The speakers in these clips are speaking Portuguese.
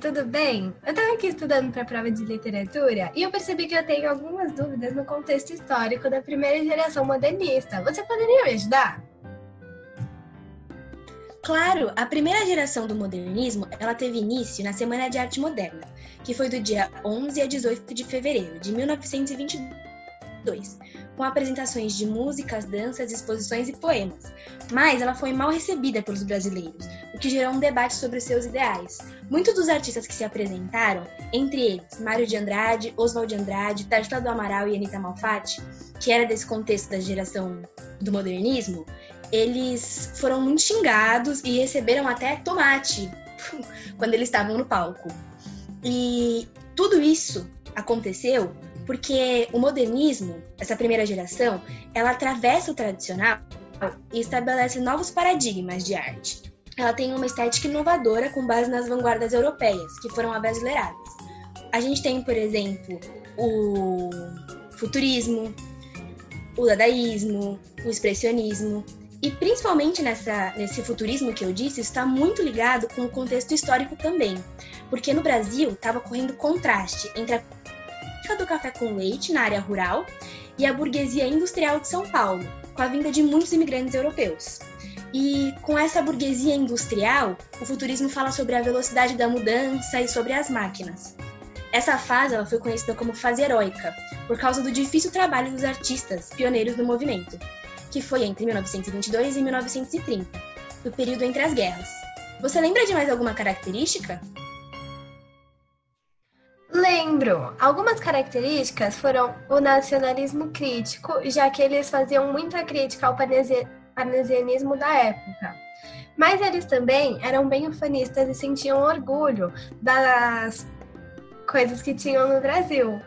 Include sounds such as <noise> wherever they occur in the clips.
tudo bem? Eu estava aqui estudando para a prova de literatura e eu percebi que eu tenho algumas dúvidas no contexto histórico da primeira geração modernista. Você poderia me ajudar? Claro, a primeira geração do modernismo, ela teve início na Semana de Arte Moderna, que foi do dia 11 a 18 de fevereiro de 1922, com apresentações de músicas, danças, exposições e poemas. Mas ela foi mal recebida pelos brasileiros, o que gerou um debate sobre os seus ideais. Muitos dos artistas que se apresentaram, entre eles Mário de Andrade, Oswald de Andrade, Tartila do Amaral e Anita Malfatti, que era desse contexto da geração do modernismo, eles foram muito xingados e receberam até tomate <laughs> quando eles estavam no palco. E tudo isso aconteceu porque o modernismo, essa primeira geração, ela atravessa o tradicional e estabelece novos paradigmas de arte. Ela tem uma estética inovadora com base nas vanguardas europeias, que foram abrasileiradas. A gente tem, por exemplo, o futurismo, o dadaísmo, o expressionismo, e principalmente nessa, nesse futurismo que eu disse, está muito ligado com o contexto histórico também. Porque no Brasil estava correndo contraste entre a política do café com leite na área rural e a burguesia industrial de São Paulo, com a vinda de muitos imigrantes europeus. E com essa burguesia industrial, o futurismo fala sobre a velocidade da mudança e sobre as máquinas. Essa fase ela foi conhecida como fase heróica, por causa do difícil trabalho dos artistas pioneiros do movimento que foi entre 1922 e 1930, o período entre as guerras. Você lembra de mais alguma característica? Lembro. Algumas características foram o nacionalismo crítico, já que eles faziam muita crítica ao parnasianismo da época. Mas eles também eram bem ufanistas e sentiam orgulho das coisas que tinham no Brasil.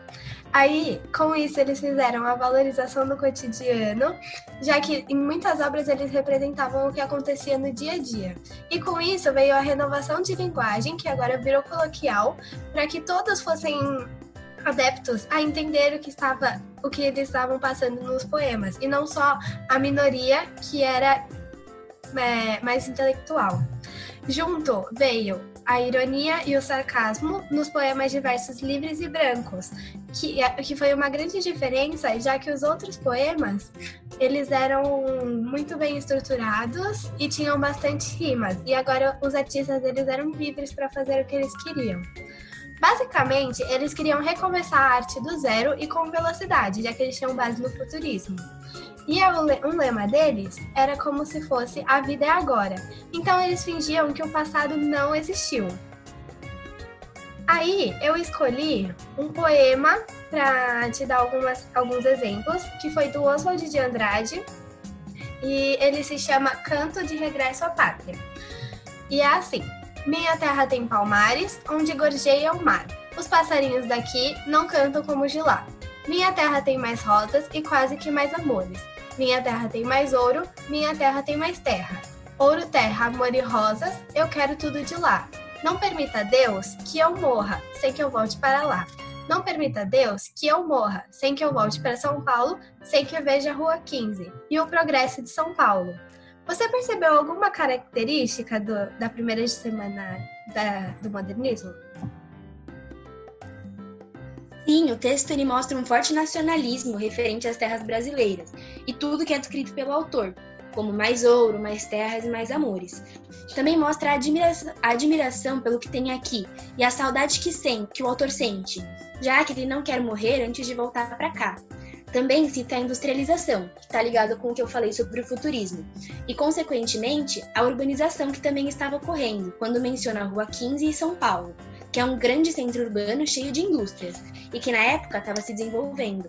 Aí, com isso, eles fizeram a valorização do cotidiano, já que em muitas obras eles representavam o que acontecia no dia a dia. E com isso veio a renovação de linguagem, que agora virou coloquial, para que todos fossem adeptos a entender o que estava o que eles estavam passando nos poemas e não só a minoria que era é, mais intelectual. Junto veio a ironia e o sarcasmo nos poemas de versos livres e brancos, que, que foi uma grande diferença, já que os outros poemas eles eram muito bem estruturados e tinham bastante rimas, e agora os artistas eles eram livres para fazer o que eles queriam. Basicamente, eles queriam recomeçar a arte do zero e com velocidade, já que eles tinham base no futurismo. E um lema deles era como se fosse a vida é agora. Então eles fingiam que o passado não existiu. Aí eu escolhi um poema para te dar algumas, alguns exemplos, que foi do Oswald de Andrade, e ele se chama Canto de Regresso à Pátria. E é assim: Minha terra tem palmares, onde gorjeia o mar. Os passarinhos daqui não cantam como de lá. Minha terra tem mais rosas e quase que mais amores. Minha terra tem mais ouro, minha terra tem mais terra. Ouro, terra, amor e rosas, eu quero tudo de lá. Não permita Deus que eu morra sem que eu volte para lá. Não permita Deus que eu morra sem que eu volte para São Paulo, sem que eu veja a Rua 15 e o progresso de São Paulo. Você percebeu alguma característica do, da primeira semana da, do modernismo? Sim, o texto ele mostra um forte nacionalismo referente às terras brasileiras e tudo que é descrito pelo autor, como mais ouro, mais terras e mais amores. Também mostra a admiração, a admiração pelo que tem aqui e a saudade que, sente, que o autor sente, já que ele não quer morrer antes de voltar para cá. Também cita a industrialização, que está ligado com o que eu falei sobre o futurismo, e, consequentemente, a urbanização que também estava ocorrendo, quando menciona a Rua 15 e São Paulo, que é um grande centro urbano cheio de indústrias e que na época estava se desenvolvendo.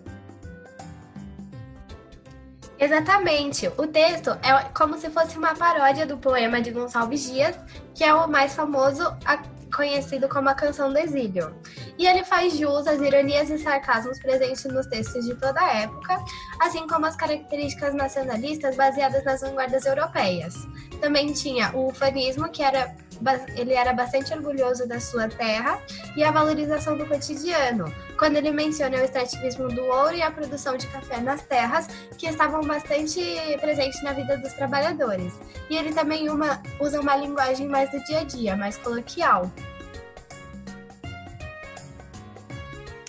Exatamente. O texto é como se fosse uma paródia do poema de Gonçalves Dias, que é o mais famoso, conhecido como a Canção do Exílio. E ele faz jus às ironias e sarcasmos presentes nos textos de toda a época, assim como as características nacionalistas baseadas nas vanguardas europeias. Também tinha o ufanismo, que era ele era bastante orgulhoso da sua terra e a valorização do cotidiano, quando ele menciona o extrativismo do ouro e a produção de café nas terras, que estavam bastante presentes na vida dos trabalhadores. E ele também uma, usa uma linguagem mais do dia a dia, mais coloquial.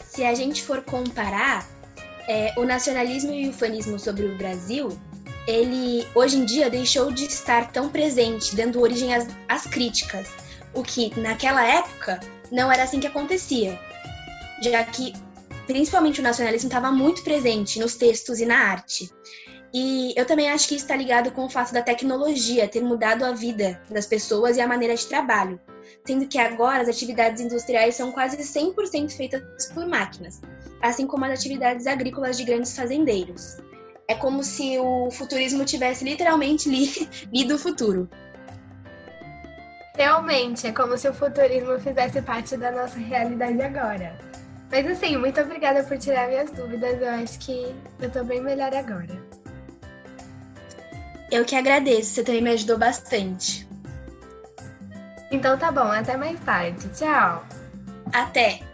Se a gente for comparar é, o nacionalismo e o fanismo sobre o Brasil, ele hoje em dia deixou de estar tão presente, dando origem às, às críticas, o que naquela época não era assim que acontecia, já que principalmente o nacionalismo estava muito presente nos textos e na arte. E eu também acho que isso está ligado com o fato da tecnologia ter mudado a vida das pessoas e a maneira de trabalho, sendo que agora as atividades industriais são quase 100% feitas por máquinas, assim como as atividades agrícolas de grandes fazendeiros. É como se o futurismo tivesse literalmente li <laughs> lido o futuro. Realmente, é como se o futurismo fizesse parte da nossa realidade agora. Mas assim, muito obrigada por tirar minhas dúvidas. Eu acho que eu tô bem melhor agora. Eu que agradeço, você também me ajudou bastante. Então tá bom, até mais tarde. Tchau. Até.